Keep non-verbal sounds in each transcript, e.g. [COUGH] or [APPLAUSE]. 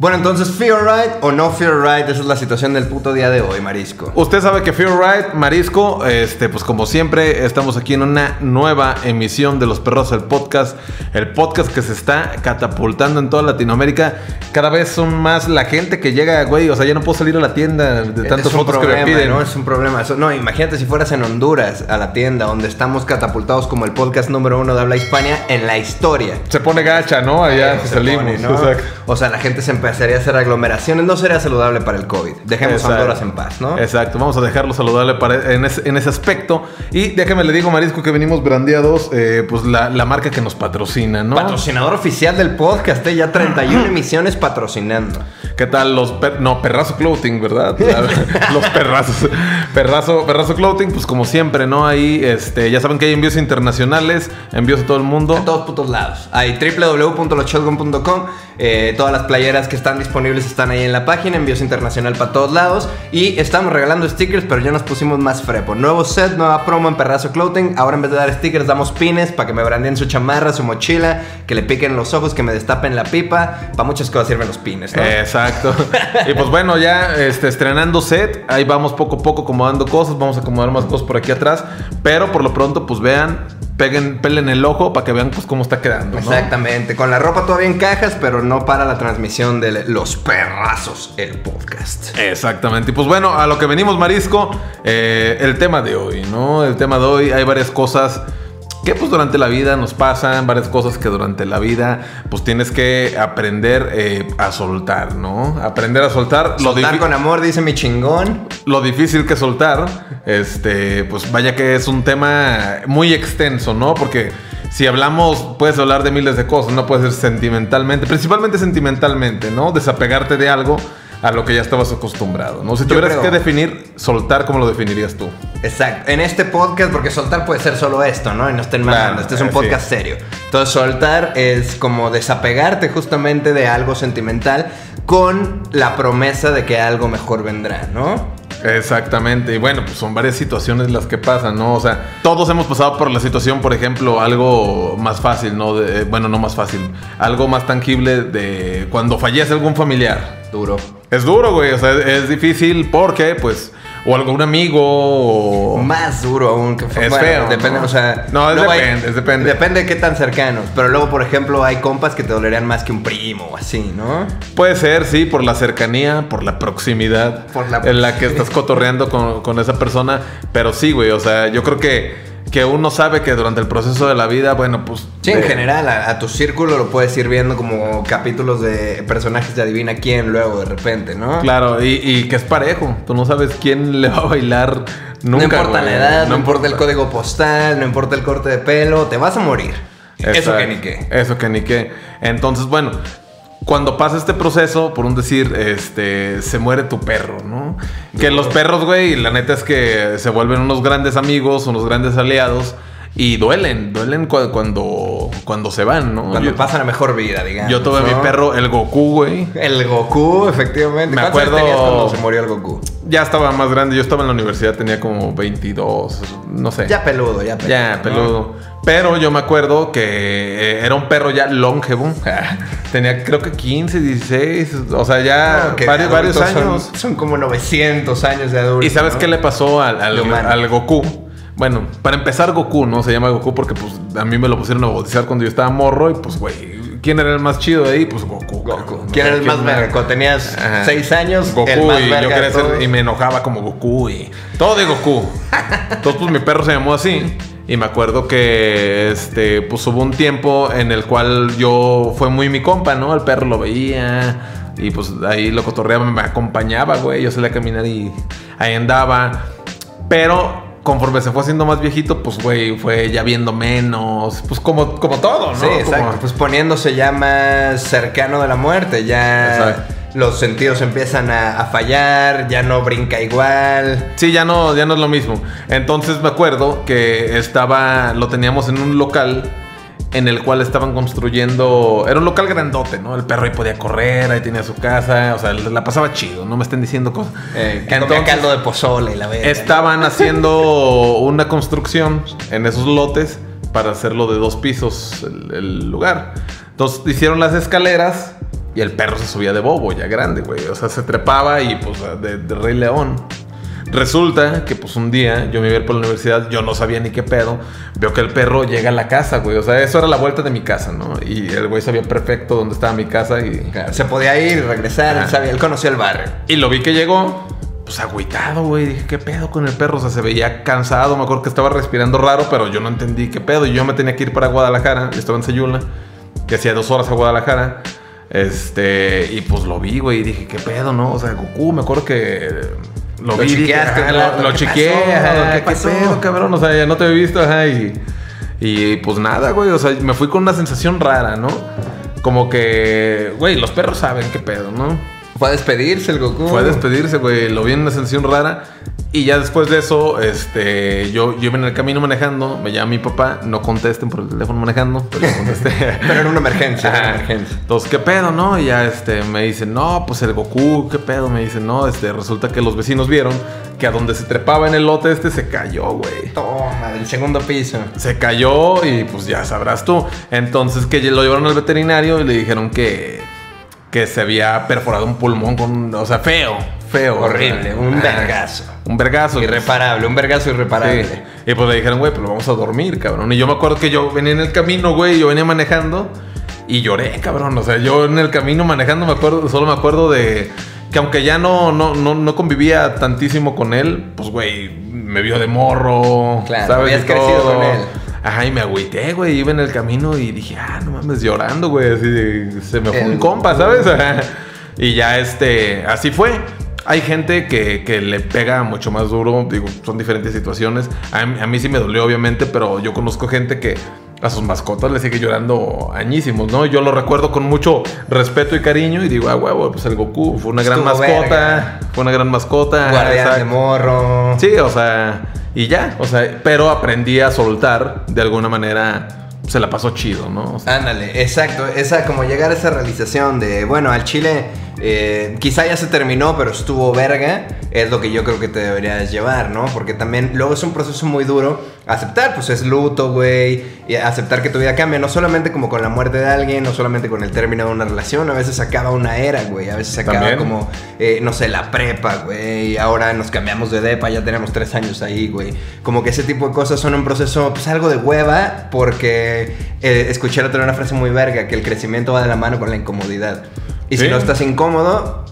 Bueno, entonces, Fear Right o no Fear Right, esa es la situación del puto día de hoy, Marisco. Usted sabe que Fear Right, Marisco, este, pues como siempre, estamos aquí en una nueva emisión de Los Perros del Podcast. El podcast que se está catapultando en toda Latinoamérica. Cada vez son más la gente que llega, güey. O sea, ya no puedo salir a la tienda de un fotos problema, que me piden. ¿no? Es un problema. Eso- no, imagínate si fueras en Honduras, a la tienda, donde estamos catapultados como el podcast número uno de habla hispania en la historia. Se pone gacha, ¿no? Allá Se si salimos. pone, ¿no? O sea, la gente se empezaría a hacer aglomeraciones. No sería saludable para el COVID. Dejemos Exacto. Honduras en paz, ¿no? Exacto, vamos a dejarlo saludable para- en, ese, en ese aspecto. Y déjame le digo, Marisco, que venimos brandeados, eh, pues la, la marca que nos patrocina, ¿no? Patrocinador oficial del podcast, ¿eh? ya 31 [CLEARS THROAT] emisiones patrocinando. ¿Qué tal los per- no, Perrazo Clothing, ¿verdad? [LAUGHS] [LAUGHS] los perrazos. Perrazo, Perrazo Clothing, pues como siempre, ¿no? Ahí, este, ya saben que hay envíos internacionales, envíos a todo el mundo. A todos putos lados. Hay www.loshotgun.com. eh, todas las playeras que están disponibles están ahí en la página. Envíos internacional para todos lados. Y estamos regalando stickers, pero ya nos pusimos más frepo. Nuevo set, nueva promo en Perrazo Clothing. Ahora en vez de dar stickers, damos pines para que me brandeen su chamarra, su mochila, que le piquen los ojos, que me destapen la pipa. Para muchas cosas sirven los pines, ¿no? Exacto. [LAUGHS] y pues bueno, ya este, estrenando set, ahí vamos poco a poco acomodando cosas, vamos a acomodar más cosas por aquí atrás, pero por lo pronto pues vean, peguen, pelen el ojo para que vean pues cómo está quedando. ¿no? Exactamente, con la ropa todavía en cajas, pero no para la transmisión de Los Perrazos, el podcast. Exactamente. Y pues bueno, a lo que venimos, Marisco, eh, el tema de hoy, ¿no? El tema de hoy, hay varias cosas que pues durante la vida nos pasan, varias cosas que durante la vida pues tienes que aprender eh, a soltar, ¿no? Aprender a soltar. Lo, Soltar difi- con amor, dice mi chingón. lo difícil que soltar, este, pues vaya que es un tema muy extenso, ¿no? Porque si hablamos, puedes hablar de miles de cosas, no puede ser sentimentalmente, principalmente sentimentalmente, ¿no? Desapegarte de algo a lo que ya estabas acostumbrado, ¿no? Si tuvieras que definir soltar, ¿cómo lo definirías tú? Exacto. En este podcast, porque soltar puede ser solo esto, ¿no? Y no estén Claro. Este es un así podcast serio. Entonces, soltar es como desapegarte justamente de algo sentimental con la promesa de que algo mejor vendrá, ¿no? Exactamente, y bueno, pues son varias situaciones las que pasan, ¿no? O sea, todos hemos pasado por la situación, por ejemplo, algo más fácil, ¿no? De- bueno, no más fácil, algo más tangible de cuando fallece algún familiar. Duro. Es duro, güey, o sea, es difícil porque, pues, o algún amigo o... Más duro aún que Es feo, Depende, ¿no? o sea. No, hay- es depende. Depende de qué tan cercanos. Pero luego, por ejemplo, hay compas que te dolerían más que un primo o así, ¿no? Puede ser, sí, por la cercanía, por la proximidad Por la en la que estás cotorreando con, con esa persona. Pero sí, güey, o sea, yo creo que, que uno sabe que durante el proceso de la vida, bueno, pues... Sí, en general, a, a tu círculo lo puedes ir viendo como capítulos de personajes de adivina quién luego de repente, ¿no? Claro, y, y que es parejo. Tú no sabes quién [LAUGHS] le va a bailar nunca. no importa güey. la edad, no, importa el código postal, no importa el corte de pelo, te vas a morir. Eso Exacto. que ni qué. Eso que ni qué. Entonces, bueno, cuando pasa este proceso, por un decir, este, se muere tu perro, ¿no? Que los perros, güey, la neta es que se vuelven unos grandes amigos, unos grandes aliados. Y duelen, duelen cu- cuando, cuando se van, ¿no? Cuando yo, pasan a mejor vida, digamos. yo tuve a mi ¿no? perro, el Goku, güey. El Goku, efectivamente. Me ¿Cuántos años acuerdo- tenías cuando se murió el Goku? Ya estaba más grande, yo estaba en la universidad, tenía como 22, no sé. Ya peludo, ya peludo. Ya, ¿no? peludo. Pero yo me acuerdo que eh, era un perro ya longevo. [LAUGHS] Tenía creo que 15, 16. O sea, ya No, varios, varios son- años. Son, como 900 años de adulto. ¿Y sabes ¿no? qué le pasó al, al Goku? Bueno, para empezar, Goku, ¿no? Se llama Goku porque pues a mí me lo pusieron a bautizar cuando yo estaba morro. Y pues, güey, ¿quién era el más chido de ahí? Pues Goku. Goku. ¿Quién era el más ¿Quién verga? Cuando tenías Ajá. 6 años, Goku el más y yo quería ser y me enojaba como Goku y todo de Goku. Entonces pues mi perro se llamó así y me acuerdo que este pues hubo un tiempo en el cual yo fue muy mi compa, ¿no? El perro lo veía y pues ahí lo cotorreaba, me acompañaba, güey, yo salía a caminar y ahí andaba. Pero conforme se fue haciendo más viejito, pues güey, fue ya viendo menos, pues como como todo, ¿no? Sí, exacto. Como- Pues poniéndose ya más cercano de la muerte. Ya Exacto. los sentidos empiezan a, a fallar, ya no brinca igual. Sí, ya no, ya no es lo mismo. Entonces me acuerdo que estaba, lo teníamos en un local en el cual estaban construyendo, era un local grandote, ¿no? El perro ahí podía correr, ahí tenía su casa, o sea, la pasaba chido, no me estén diciendo cosas. Eh, que comía caldo de pozole y la verga. Estaban [LAUGHS] haciendo una construcción en esos lotes para hacerlo de dos pisos el, el lugar. Entonces hicieron las escaleras y el perro se subía de bobo, ya grande, güey. O sea, se trepaba y pues de, de Rey León. Resulta que pues un día yo me iba a ir por la universidad, yo no sabía ni qué pedo, veo que el perro llega a la casa, güey. O sea, eso era la vuelta de mi casa, ¿no? Y el güey sabía perfecto dónde estaba mi casa y... Claro, se podía ir regresar, él, sabía, él conocía el barrio. Y lo vi que llegó, pues agüitado, güey. Dije, ¿qué pedo con el perro? O sea, se veía cansado. Me acuerdo que estaba respirando raro, pero yo no entendí qué pedo. Y yo me tenía que ir para Guadalajara. Yo estaba en Sayula, que hacía dos horas a Guadalajara. Este, y pues lo vi, güey. Y dije, ¿qué pedo, no? O sea, Goku, me acuerdo que lo, Lo vi. dije, chiqueaste, ajá, ¿no? lo, lo ¿Qué chiqueé, pasó? ajá, ¿Qué pedo, cabrón? O sea, ya no te había visto, ajá. Y, y pues nada, güey. O sea, me fui con una sensación rara, ¿no? Como que, güey, los perros saben qué pedo, ¿no? Fue a despedirse el Goku. Fue a despedirse, güey. Lo vi en una sensación rara. Y ya después de eso, este, yo, yo iba en el camino manejando, me llama mi papá, no contesten por el teléfono manejando, pero contesté. [LAUGHS] Pero era una emergencia, era una Ajá. emergencia. Entonces, ¿qué pedo, no? Y ya este, me dicen, no, pues el Goku, ¿qué pedo? Me dicen, no, este, resulta que los vecinos vieron que a donde se trepaba en el lote este se cayó, güey. Toma, del segundo piso. Se cayó y pues ya sabrás tú. Entonces que lo llevaron al veterinario y le dijeron que, que se había perforado un pulmón con, o sea, feo, feo. Horrible, un Ah, vergazo. Un vergazo. Irreparable, un vergazo irreparable. Sí. Y pues le dijeron, güey, pues lo vamos a dormir, cabrón. Y yo me acuerdo que yo venía en el camino, güey, yo venía manejando y lloré, cabrón. O sea, yo en el camino manejando me acuerdo, solo me acuerdo de que aunque ya no, no, no, no convivía tantísimo con él, pues, güey, me vio de morro. Claro, ¿sabes? habías crecido con él. Ajá, y me agüité, güey. Iba en el camino y dije, ah, no mames, llorando, güey. Así de, se me fue El- un compa, ¿sabes? Ajá. Y ya este, así fue. Hay gente que, que le pega mucho más duro, digo, son diferentes situaciones. A, mí- a mí sí me dolió, obviamente, pero yo conozco gente que a sus mascotas le sigue llorando añísimos, ¿no? Yo lo recuerdo con mucho respeto y cariño y digo, ah, huevo, pues el Goku fue una gran mascota, verga. fue una gran mascota. Guardián de morro. Sí, o sea, y ya, o sea, pero aprendí a soltar de alguna manera, se la pasó chido, ¿no? O sea, Ándale, exacto. Esa, como llegar a esa realización de, bueno, al chile eh, quizá ya se terminó, pero estuvo verga, es lo que yo creo que te deberías llevar, ¿no? Porque también luego es un proceso muy duro aceptar, pues es luto, güey, y aceptar que tu vida cambia, no solamente como con la muerte de alguien, no solamente con el término de una relación, a veces acaba una era, güey, a veces acaba También. como, eh, no sé, la prepa, güey, y ahora nos cambiamos de depa, ya tenemos tres años ahí, güey. Como que ese tipo de cosas son un proceso, pues algo de hueva, porque eh, escuché otra una frase muy verga, que el crecimiento va de la mano con la incomodidad. Y si no estás incómodo,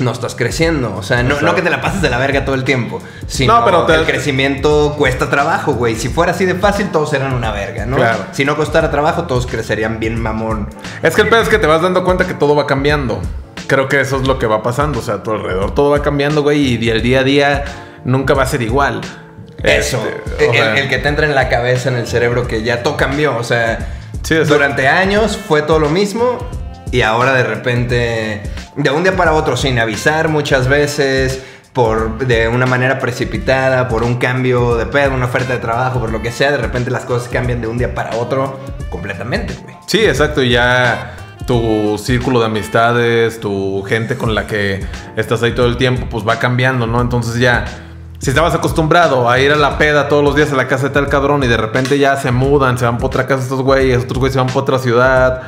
no estás creciendo. O sea, no, que te la pases de la verga todo el tiempo, sino No, pero te- el crecimiento cuesta trabajo, güey. Si fuera así de fácil, todos eran una verga, ¿no? Claro. Si no costara trabajo, todos crecerían bien mamón. Es que el pedo es que te vas dando cuenta que todo va cambiando. Creo que eso es lo que va pasando. O sea, a tu alrededor todo va cambiando, güey. Y el día a día nunca va a ser igual. Eso, Este, o el, sea, el que te entra en la cabeza, en el cerebro, que ya todo cambió. O sea, Sí, durante años fue todo lo mismo y ahora de repente, de un día para otro, sin avisar muchas veces, por, de una manera precipitada, por un cambio de pedo, una oferta de trabajo, por lo que sea, de repente las cosas cambian de un día para otro completamente, güey. Sí, exacto. Y ya tu círculo de amistades, tu gente con la que estás ahí todo el tiempo, pues va cambiando, ¿no? Entonces ya, si estabas acostumbrado a ir a la peda todos los días a la casa de tal cabrón y de repente ya se mudan, se van por otra casa estos güeyes, otros güeyes se van por otra ciudad,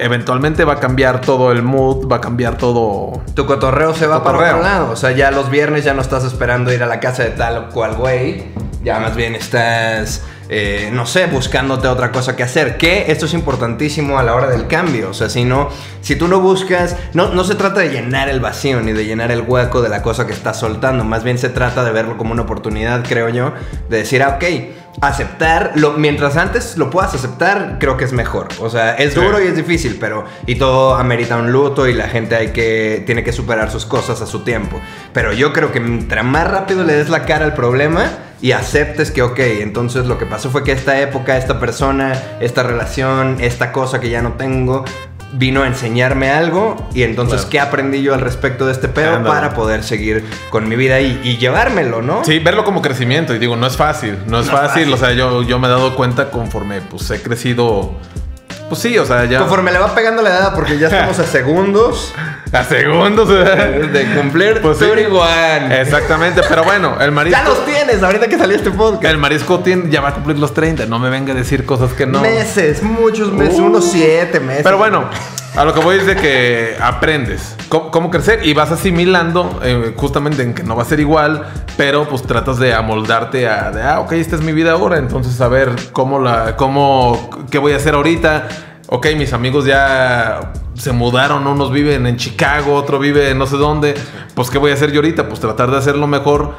eventualmente va a cambiar todo el mood, va a cambiar todo... Tu cotorreo se va para otro lado. O sea, ya los viernes ya no estás esperando ir a la casa de tal o cual güey. Ya más bien estás, eh, no sé, buscándote otra cosa que hacer. Que esto es importantísimo a la hora del cambio. O sea, si no, si tú no buscas, no, no se trata de llenar el vacío ni de llenar el hueco de la cosa que estás soltando. Más bien se trata de verlo como una oportunidad, creo yo, de decir, ah, ok, aceptar, lo, mientras antes lo puedas aceptar, creo que es mejor. O sea, es Sí. duro y es difícil, pero y todo amerita un luto y la gente hay que tiene que superar sus cosas a su tiempo. Pero yo creo que mientras más rápido le des la cara al problema y aceptes que ok, entonces lo que pasó fue que esta época, esta persona, esta relación, esta cosa que ya no tengo vino a enseñarme algo y entonces Claro. qué aprendí yo al respecto de este pedo para poder seguir con mi vida y, y llevármelo, ¿no? Sí, verlo como crecimiento. Y digo, no es fácil. No es No es fácil. fácil. O sea, yo, yo me he dado cuenta conforme pues he crecido Pues sí, o sea, ya. Conforme le va pegando la edad, porque ya estamos a segundos [LAUGHS] A segundos, ¿verdad? de cumplir Pues sí. 31. Exactamente, pero bueno, el [LAUGHS] marisco. Ya los tienes ahorita que salió este podcast. El marisco tiene- ya va a cumplir los 30. No me venga a decir cosas que no. Meses, muchos meses, Uh. unos siete meses. Pero bueno, a lo que voy es de que aprendes cómo, cómo crecer y vas asimilando eh, justamente en que no va a ser igual, pero pues tratas de amoldarte a, de, ah, ok, esta es mi vida ahora, entonces a ver cómo la, cómo, qué voy a hacer ahorita. Ok, mis amigos ya se mudaron, unos viven en Chicago, otro vive en no sé dónde. Pues, ¿qué voy a hacer yo ahorita? Pues tratar de hacerlo mejor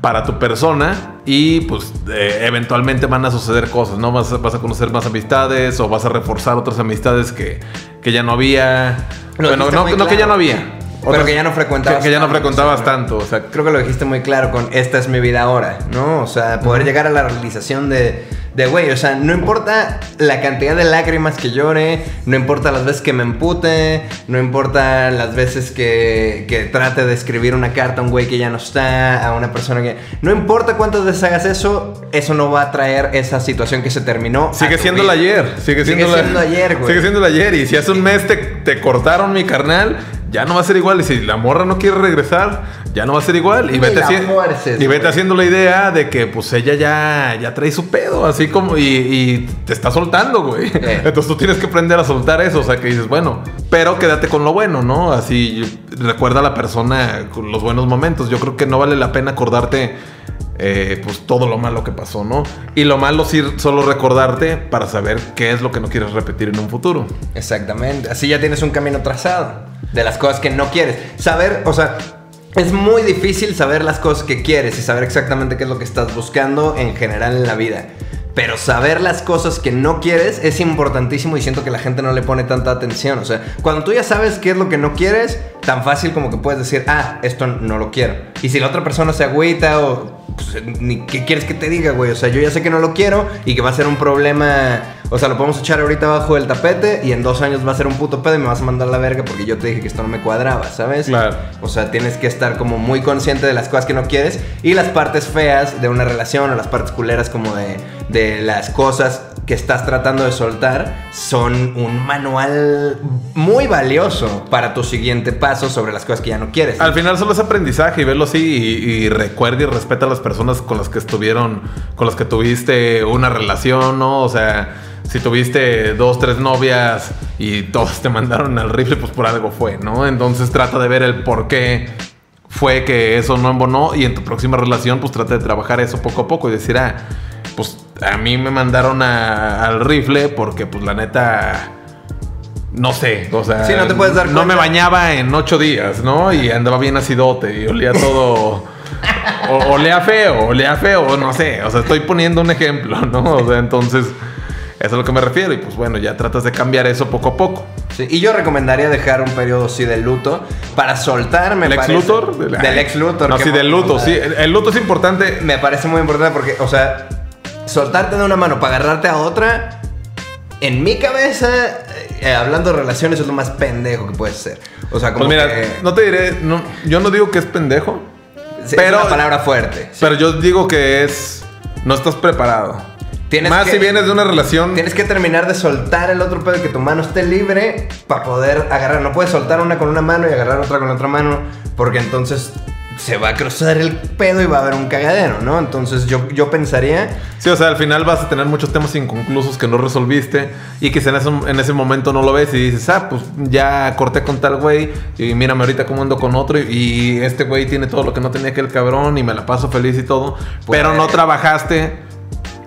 para tu persona y pues eh, eventualmente van a suceder cosas, ¿no? Vas, a- vas a conocer más amistades o vas a reforzar otras amistades que, que ya no había. Lo bueno, no, no que ya no había. Pero que ya no frecuentabas Que, que ya no tanto, frecuentabas o sea, tanto. O sea, Creo que lo dijiste muy claro con esta es mi vida ahora, ¿no? O sea, poder llegar a la realización de, de, güey, o sea, no importa la cantidad de lágrimas que llore, no importa las veces que me empute, no importa las veces que, que trate de escribir una carta a un güey que ya no está, a una persona que... No importa cuántas veces hagas eso, eso no va a traer esa situación que se terminó. Sigue siendo vida. el ayer. Sigue siendo, Sigue la- siendo ayer, güey. Sigue siendo el ayer. Y si hace un mes te, te cortaron mi carnal, ya no va a ser igual. Y si la morra no quiere regresar, ya no va a ser igual. Y vete, y haciendo la idea de que pues ella ya, ya trae su pedo. Así como. Y, y te está soltando, güey. Eh. [LAUGHS] Entonces tú tienes que aprender a soltar eso. O sea, que dices, bueno, pero quédate con lo bueno, ¿no? Así recuerda a la persona los buenos momentos. Yo creo que no vale la pena acordarte eh, pues todo lo malo que pasó, ¿no? Y lo malo sí solo recordarte para saber qué es lo que no quieres repetir en un futuro. Exactamente. Así ya tienes un camino trazado de las cosas que no quieres. Saber, o sea, es muy difícil saber las cosas que quieres y saber exactamente qué es lo que estás buscando en general en la vida. Pero saber las cosas que no quieres es importantísimo y siento que la gente no le pone tanta atención. O sea, cuando tú ya sabes qué es lo que no quieres, tan fácil como que puedes decir, ah, esto no lo quiero. Y si la otra persona se agüita o... pues, ni qué quieres que te diga, güey. O sea, yo ya sé que no lo quiero y que va a ser un problema. O sea, lo podemos echar ahorita abajo del tapete y en dos años va a ser un puto pedo y me vas a mandar la verga porque yo te dije que esto no me cuadraba, ¿sabes? Claro. O sea, tienes que estar como muy consciente de las cosas que no quieres y las partes feas de una relación o las partes culeras como de, de las cosas que estás tratando de soltar son un manual muy valioso para tu siguiente paso sobre las cosas que ya no quieres. Al final solo es aprendizaje y verlo así y, recuerda y respeta a las personas con las que estuvieron, con las que tuviste una relación, ¿no? O sea, si tuviste dos, tres novias y todas te mandaron al rifle, pues por algo fue, ¿no? Entonces trata de ver el por qué fue que eso no embonó y en tu próxima relación pues trata de trabajar eso poco a poco y decir, ah, pues a mí me mandaron a- al rifle porque pues la neta... No sé, o sea, Sí, no te puedes dar no me bañaba en ocho días, ¿no? Y andaba bien acidote y olía todo. o, olía feo, olía feo, no sé. O sea, estoy poniendo un ejemplo, [LAUGHS] ¿no? O sea, entonces, eso es a lo que me refiero. Y pues bueno, ya tratas de cambiar eso poco a poco. Sí, y yo recomendaría dejar un periodo así de luto para soltar, me ¿El ex. Luthor? Del ex Luthor. No, sí, del luto, sí. El, el luto es importante. Me parece muy importante porque, o sea, soltarte de una mano para agarrarte a otra, en mi cabeza, eh, hablando de relaciones, es lo más pendejo que puedes ser. O sea, como Pues mira, que- no te diré, no, yo no digo que es pendejo, sí, pero- es una palabra fuerte. pero yo digo que es. No estás preparado. Tienes Más que- si vienes de una relación. Tienes que terminar de soltar el otro pedo y que tu mano esté libre para poder agarrar. No puedes soltar una con una mano y agarrar otra con la otra mano porque entonces se va a cruzar el pedo y va a haber un cagadero, ¿no? Entonces yo, yo pensaría Sí, o sea, al final vas a tener muchos temas inconclusos que no resolviste y que en ese, en ese momento no lo ves y dices, ah, pues ya corté con tal güey y mírame ahorita cómo ando con otro y, y este güey tiene todo lo que no tenía aquel cabrón y me la paso feliz y todo, Pues, pero no eh, trabajaste.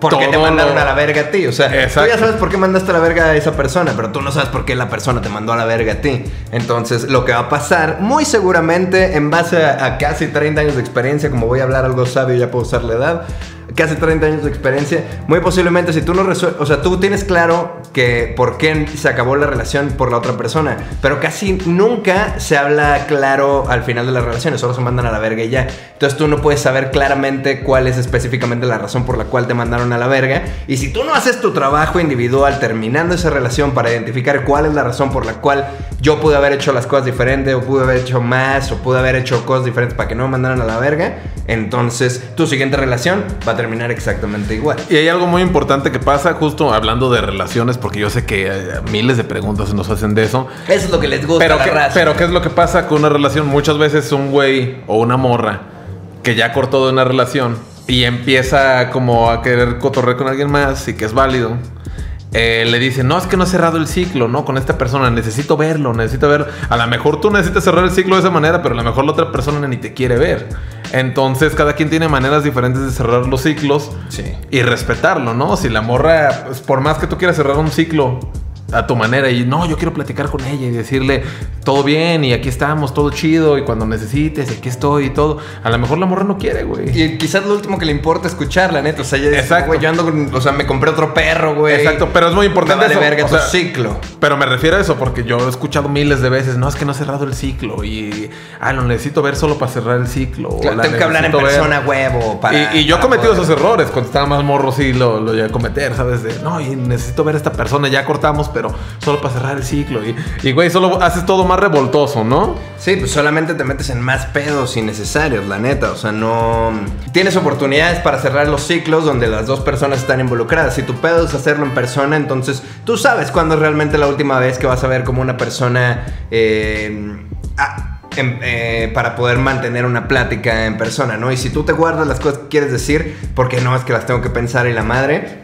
¿Por qué te mandaron lo- a la verga a ti? O sea, Exacto. tú ya sabes por qué mandaste a la verga a esa persona, pero tú no sabes por qué la persona te mandó a la verga a ti. Entonces, lo que va a pasar, muy seguramente, en base a, a casi 30 años de experiencia, como voy a hablar algo sabio, ya puedo usar la edad, casi 30 años de experiencia, muy posiblemente si tú no resuelves, o sea, tú tienes claro que por qué se acabó la relación por la otra persona, pero casi nunca se habla claro al final de las relaciones, solo se mandan a la verga y ya. Entonces tú no puedes saber claramente cuál es específicamente la razón por la cual te mandaron a la verga. Y si tú no haces tu trabajo individual terminando esa relación para identificar cuál es la razón por la cual yo pude haber hecho las cosas diferentes, o pude haber hecho más, o pude haber hecho cosas diferentes para que no me mandaran a la verga, entonces tu siguiente relación va a terminar exactamente igual. Y hay algo muy importante que pasa, justo hablando de relaciones, porque yo sé que eh, miles de preguntas nos hacen de eso. Eso es lo que les gusta Pero, a la ¿qué, raza. pero ¿qué es lo que pasa con una relación? Muchas veces un güey o una morra que ya cortó de una relación y empieza como a querer cotorrear con alguien más y que es válido. eh, le dice, no, es que no he cerrado el ciclo, ¿no? Con esta persona, necesito verlo, necesito ver. A lo mejor tú necesitas cerrar el ciclo de esa manera, pero a lo mejor la otra persona ni te quiere ver. Entonces, cada quien tiene maneras diferentes de cerrar los ciclos Sí. y respetarlo, ¿no? Si la morra, pues, por más que tú quieras cerrar un ciclo a tu manera y no, yo quiero platicar con ella y decirle todo bien y aquí estamos, todo chido y cuando necesites, aquí estoy y todo. A lo mejor la morra no quiere, güey. Y quizás lo último que le importa escuchar, la neta. O sea, dice, Exacto. güey, yo ando con- O sea, me compré otro perro, güey. Exacto, pero es muy importante vale eso, verga o tu sea, ciclo. Pero me refiero a eso porque yo he escuchado miles de veces, no, es que no he cerrado el ciclo y, ah, lo necesito ver solo para cerrar el ciclo. o Claro, la tengo que hablar en ver. persona, huevo. Para, y, y yo he cometido poder- esos errores cuando estaba más morro, sí lo, lo llegué a cometer, ¿sabes? De, no, y necesito ver a esta persona, ya cortamos, pero solo para cerrar el ciclo. Y, y, güey, solo haces todo más revoltoso, ¿no? Sí, pues solamente te metes en más pedos innecesarios, la neta. O sea, no. Tienes oportunidades para cerrar los ciclos donde las dos personas están involucradas. Si tu pedo es hacerlo en persona, entonces tú sabes cuándo es realmente la última vez que vas a ver como una persona. eh, ah, em- eh, para poder mantener una plática en persona, ¿no? Y si tú te guardas las cosas que quieres decir, porque no es que las tengo que pensar y la madre,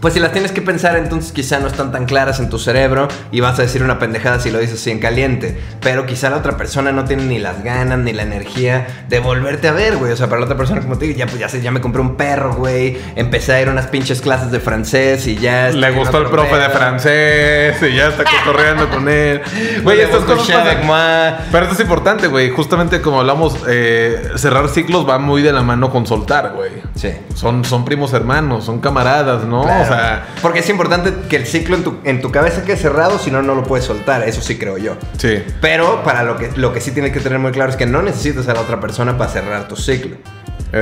pues si las tienes que pensar, entonces quizá no están tan claras en tu cerebro y vas a decir una pendejada si lo dices así en caliente. Pero quizá la otra persona no tiene ni las ganas ni la energía de volverte a ver, güey. O sea, para la otra persona, como te digo, ya, pues, ya, sé, ya me compré un perro, güey. Empecé a ir a unas pinches clases de francés y ya. Le gustó el profe de francés y ya está cotorreando con él. [LAUGHS] Güey, estas cosas pasan. Pero esto es importante, güey. Justamente como hablamos, eh, cerrar ciclos va muy de la mano con soltar, güey. Sí. Son, son primos hermanos, son camaradas, ¿no? Claro. Sea, Porque es importante que el ciclo en tu, en tu cabeza quede cerrado, si no, no lo puedes soltar. Eso sí creo yo. sí. Pero para lo que, lo que sí tienes que tener muy claro es que no necesitas a la otra persona para cerrar tu ciclo.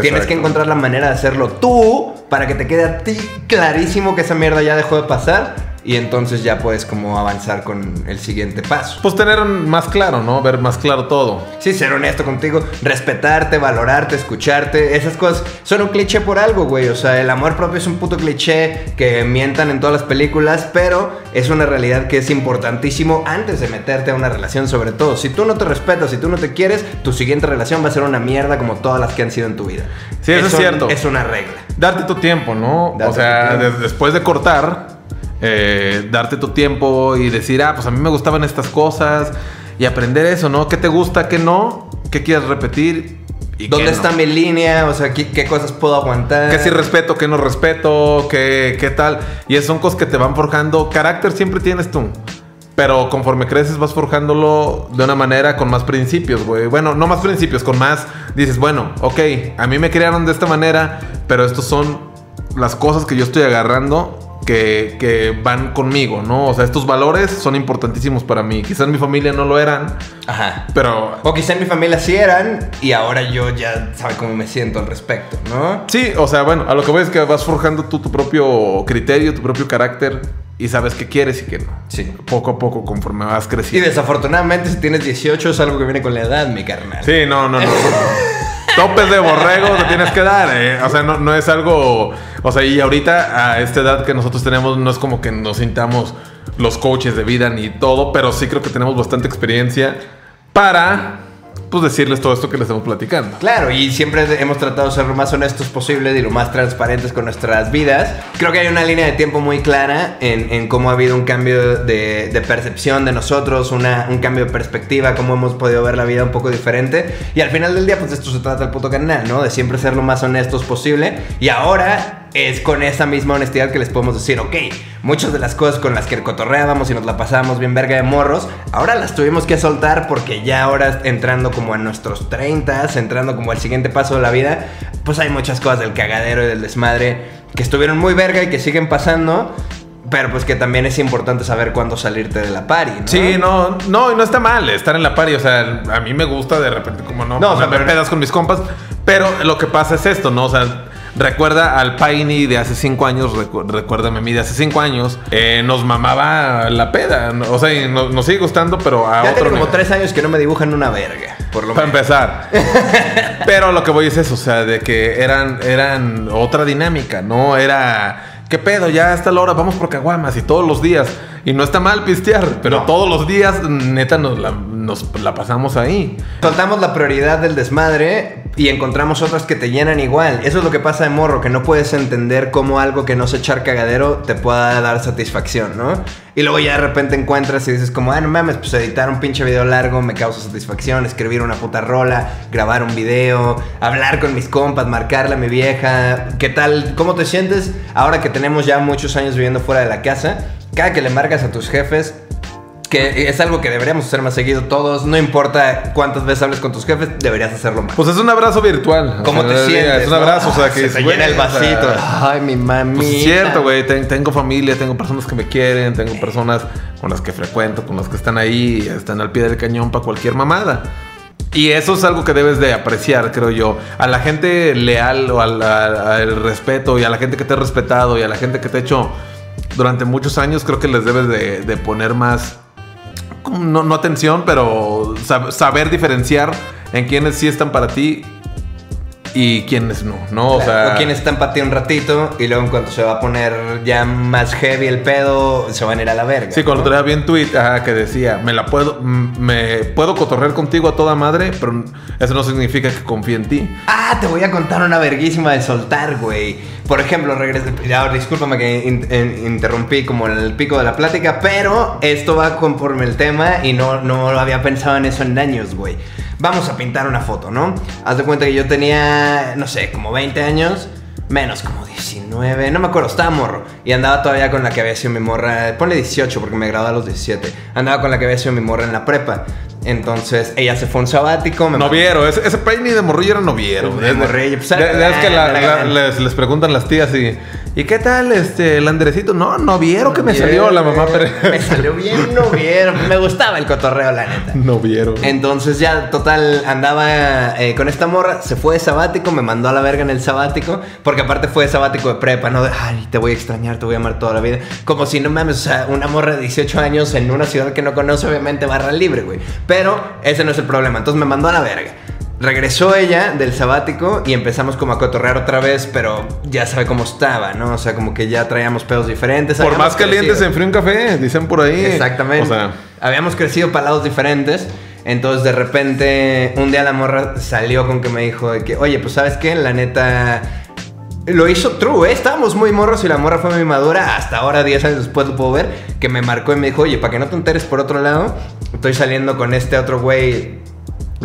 Tienes que encontrar la manera de hacerlo tú para que te quede a ti clarísimo que esa mierda ya dejó de pasar y entonces ya puedes como avanzar con el siguiente paso. Pues tener más claro, ¿no? Ver más claro todo. Sí, ser honesto contigo, respetarte, valorarte, escucharte, esas cosas son un cliché por algo, güey. O sea, el amor propio es un puto cliché que mientan en todas las películas, pero es una realidad que es importantísimo antes de meterte a una relación, sobre todo. Si tú no te respetas, si tú no te quieres, tu siguiente relación va a ser una mierda como todas las que han sido en tu vida. Sí, eso es cierto. Es una regla. Darte tu tiempo, ¿no? Darte o sea, después de cortar, eh, darte tu tiempo y decir, ah, pues a mí me gustaban estas cosas y aprender eso, ¿no? ¿Qué te gusta, qué no? ¿Qué quieres repetir? y ¿Dónde no? está mi línea? O sea, ¿qué, qué cosas puedo aguantar? ¿Qué sí respeto, qué no respeto? ¿Qué, qué tal? Y esas son cosas que te van forjando. Carácter siempre tienes tú. Pero conforme creces vas forjándolo de una manera con más principios, güey. Bueno, no más principios, con más... Dices, bueno, ok, a mí me criaron de esta manera, pero estos son las cosas que yo estoy agarrando que, que van conmigo, ¿no? O sea, estos valores son importantísimos para mí. Quizás en mi familia no lo eran, Ajá. pero... O quizá en mi familia sí eran y ahora yo ya sabe cómo me siento al respecto, ¿no? Sí, o sea, bueno, a lo que voy es que vas forjando tú tu propio criterio, tu propio carácter y sabes qué quieres y qué no. Sí. Poco a poco conforme vas Y creciendo. desafortunadamente si tienes 18 es algo que viene con la edad, mi carnal. Sí, no, no, no. [LAUGHS] Topes de borrego te tienes que dar, eh. O sea, no, no es algo. O sea, y ahorita a esta edad que nosotros tenemos, no es como que nos sintamos los coaches de vida ni todo, pero sí creo que tenemos bastante experiencia para, pues, decirles todo esto que les estamos platicando. Claro, y siempre hemos tratado de ser lo más honestos posible y lo más transparentes con nuestras vidas. Creo que hay una línea de tiempo muy clara en, cómo ha habido un cambio de, percepción de nosotros, una- un cambio de perspectiva, cómo hemos podido ver la vida un poco diferente. Y al final del día, pues esto se trata el puto canal, ¿no? De siempre ser lo más honestos posible. Y ahora es con esa misma honestidad que les podemos decir, ok, muchas de las cosas con las que cotorreábamos y nos la pasábamos bien verga de morros, ahora las tuvimos que soltar porque ya ahora entrando como a nuestros 30, entrando como al siguiente paso de la vida, pues hay muchas cosas del cagadero y del desmadre que estuvieron muy verga y que siguen pasando. Pero pues que también es importante saber cuándo salirte de la party, ¿no? Sí, no, no, y no está mal estar en la party. O sea, a mí me gusta de repente, como no, No, o sea, sea, me pero- pedas con mis compas. Pero lo que pasa es esto, ¿no? O sea, recuerda al Piney de hace cinco años, recu- recuérdame a mí de hace cinco años, eh, nos mamaba la peda. O sea, y no- nos, sigue gustando, pero a Ya otro tengo como tres años que no me dibujan una verga, por lo Para menos. empezar. [LAUGHS] Pero lo que voy es eso, o sea, de que eran, eran otra dinámica, ¿no? Era, ¿qué pedo? Ya hasta la hora, vamos por caguamas y todos los días. Y no está mal pistear, pero No. todos los días, neta, nos la, nos la pasamos ahí. Soltamos la prioridad del desmadre y encontramos otras que te llenan igual. Eso es lo que pasa de morro, que no puedes entender cómo algo que no se echar cagadero te pueda dar satisfacción, ¿no? Y luego ya de repente encuentras y dices como, ah, no mames, pues editar un pinche video largo me causa satisfacción, escribir una puta rola, grabar un video, hablar con mis compas, marcarle a mi vieja. ¿Qué tal? ¿Cómo te sientes ahora que tenemos ya muchos años viviendo fuera de la casa? Cada que le marcas a tus jefes, que es algo que deberíamos hacer más seguido todos. No importa cuántas veces hables con tus jefes, deberías hacerlo más. Pues es un abrazo virtual. ¿Cómo te es- sientes? Es un abrazo, no? o sea, [LAUGHS] que se te llena el o sea, vasito. Ay, mi mami. Pues es cierto, güey. ten- tengo familia, tengo personas que me quieren, tengo personas con las que frecuento, con las que están ahí, están al pie del cañón para cualquier mamada. Y eso es algo que debes de apreciar, creo yo. A la gente leal o al, a- al respeto y a la gente que te ha respetado y a la gente que te ha hecho durante muchos años, creo que les debes de, de poner más, no, no atención, pero sab- saber diferenciar en quienes sí están para ti y quienes no, ¿no? O sea, o quienes están para ti un ratito y luego en cuanto se va a poner ya más heavy el pedo, se van a ir a la verga. Sí, cuando ¿no? traía bien tweet ajá, que decía, me la puedo, me puedo cotorrear contigo a toda madre, pero eso no significa que confíe en ti. Ah, te voy a contar una verguísima de soltar, güey. Por ejemplo, regresa. Ahora, discúlpame que in- in- interrumpí como el pico de la plática, pero esto va conforme el tema y no, no lo había pensado en eso en años, güey. Vamos a pintar una foto, ¿no? Haz de cuenta que yo tenía, no sé, como 20 años. Menos, como 19, no me acuerdo, estaba morro. Y andaba todavía con la que había sido mi morra. Ponle 18 porque me gradué a los 17. Andaba con la que había sido mi morra en la prepa. Entonces ella se fue un sabático. me Noviero, ese, ese peine de morrillo era noviero. De morrillo, pues, es que la- la- les, les preguntan las tías y, ¿y qué tal este, el Andresito? No, noviero que me salió la mamá. Pero... [LAUGHS] Me salió bien noviero. Me gustaba el cotorreo, la neta. noviero. Entonces ya, total, andaba eh, con esta morra, se fue de sabático, me mandó a la verga en el sabático, porque aparte fue de sabático de prepa, ¿no? De, ay, te voy a extrañar, te voy a amar toda la vida. Como si no mames, o sea, una morra de 18 años en una ciudad que no conoce, obviamente barra libre, güey. Pero ese no es el problema, entonces me mandó a la verga. Regresó ella del sabático y empezamos como a cotorrear otra vez, pero ya sabe cómo estaba, ¿no? O sea, como que ya traíamos pedos diferentes. Por más caliente crecido. se enfría un café, dicen por ahí. Exactamente. O sea, Habíamos crecido para lados diferentes. Entonces, de repente, un día la morra salió con que me dijo de que, oye, pues, ¿sabes qué? La neta. Lo hizo true, ¿eh? Estábamos muy morros y la morra fue muy madura. Hasta ahora, 10 años después, lo puedo ver. Que me marcó y me dijo, oye, para que no te enteres por otro lado, estoy saliendo con este otro güey.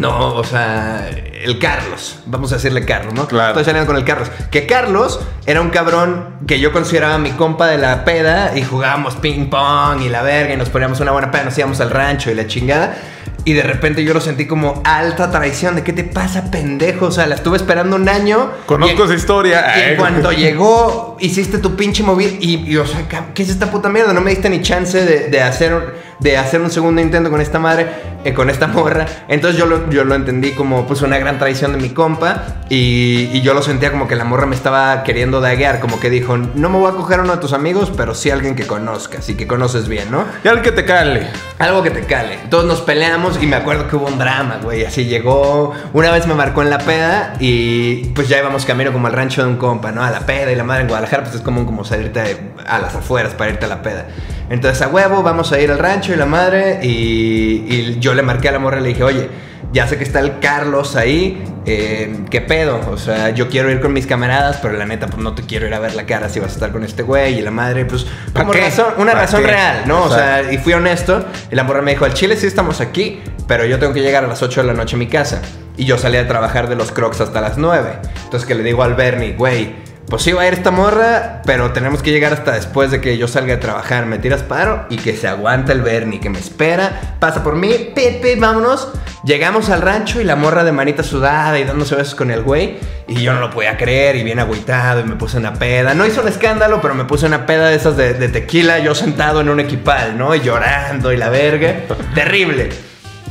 No, o sea, el Carlos. Vamos a decirle Carlos, ¿no? Claro. Estoy saliendo con el Carlos. Que Carlos era un cabrón que yo consideraba mi compa de la peda y jugábamos ping pong y la verga y nos poníamos una buena peda, nos íbamos al rancho y la chingada. Y de repente yo lo sentí como alta traición. ¿De qué te pasa, pendejo? O sea, la estuve esperando un año. Conozco esa historia. Y Ay, en cuanto llegó, hiciste tu pinche móvil y, y, o sea, ¿qué es esta puta mierda? No me diste ni chance de, de hacer, de hacer un segundo intento con esta madre, eh, con esta morra. Entonces yo lo, yo lo entendí como pues una gran traición de mi compa y, y yo lo sentía como que la morra me estaba queriendo daguear, como que dijo, no me voy a coger a uno de tus amigos, pero sí a alguien que conozcas y que conoces bien, ¿no? Y al que te cale. Algo que te cale. Entonces nos peleamos y me acuerdo que hubo un drama, güey. Así llegó. Una vez me marcó en la peda y pues ya íbamos camino como al rancho de un compa, ¿no? A la peda y la madre en Guadalajara, pues es común como salirte a las afueras para irte a la peda. Entonces a huevo, vamos a ir al rancho y la madre. Y, y yo le marqué a la morra y le dije, oye, ya sé que está el Carlos ahí. eh, ¿Qué pedo? O sea, yo quiero ir con mis camaradas, pero la neta, pues no te quiero ir a ver la cara si vas a estar con este güey. Y la madre, pues, ¿Pa' como qué? razón- una ¿Pa' razón qué? real, ¿no? O sea, Exacto. y fui honesto. Y la morra me dijo, al chile sí estamos aquí, pero yo tengo que llegar a las 8 de la noche a mi casa. Y yo salí a trabajar de los crocs hasta las 9. Entonces que le digo al Bernie, güey, pues sí va a ir esta morra, pero tenemos que llegar hasta después de que yo salga a trabajar. Me tiras paro y que se aguanta el Bernie, que me espera, pasa por mí, pip, pip, vámonos. Llegamos al rancho y la morra de manita sudada y dándose besos con el güey. Y yo no lo podía creer y bien agüitado y me puse una peda. No hizo un escándalo, pero me puse una peda de esas de, de tequila, yo sentado en un equipal, ¿no? Y llorando y la verga. [LAUGHS] Terrible.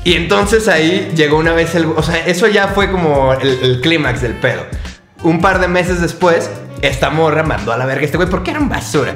Y entonces ahí llegó una vez el... O sea, eso ya fue como el, el clímax del pedo. Un par de meses después, esta morra mandó a la verga a este güey porque era un basura.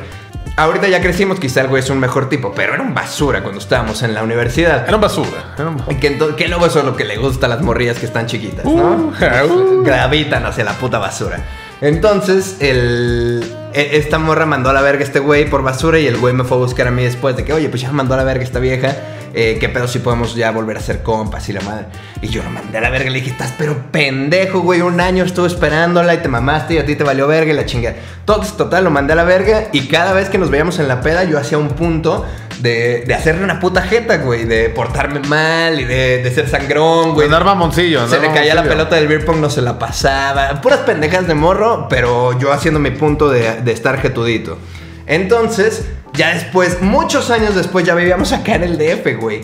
Ahorita ya crecimos, quizá el güey es un mejor tipo, pero era un basura cuando estábamos en la universidad. Era un basura. Era un... Que, ento- que luego eso es lo que le gusta a las morrillas que están chiquitas, ¿no? Uh, uh. [LAUGHS] Gravitan hacia la puta basura. Entonces, el, e- esta morra mandó a la verga a este güey por basura y el güey me fue a buscar a mí después de que, oye, pues ya mandó a la verga esta vieja. Eh, ¿Qué pedo si podemos ya volver a ser compas y la madre? Y yo lo mandé a la verga y le dije, estás pero pendejo, güey. Un año estuve esperándola y te mamaste y a ti te valió verga y la chingada. Entonces, total, lo mandé a la verga y cada vez que nos veíamos en la peda yo hacía un punto de, de hacerle una puta jeta, güey. De portarme mal y de, de ser sangrón, güey. Andar mamoncillo. Se andar le caía la pelota del beer pong, no se la pasaba. Puras pendejas de morro, pero yo haciendo mi punto de, de estar jetudito. Entonces, ya después, muchos años después, ya vivíamos acá en el DF, güey.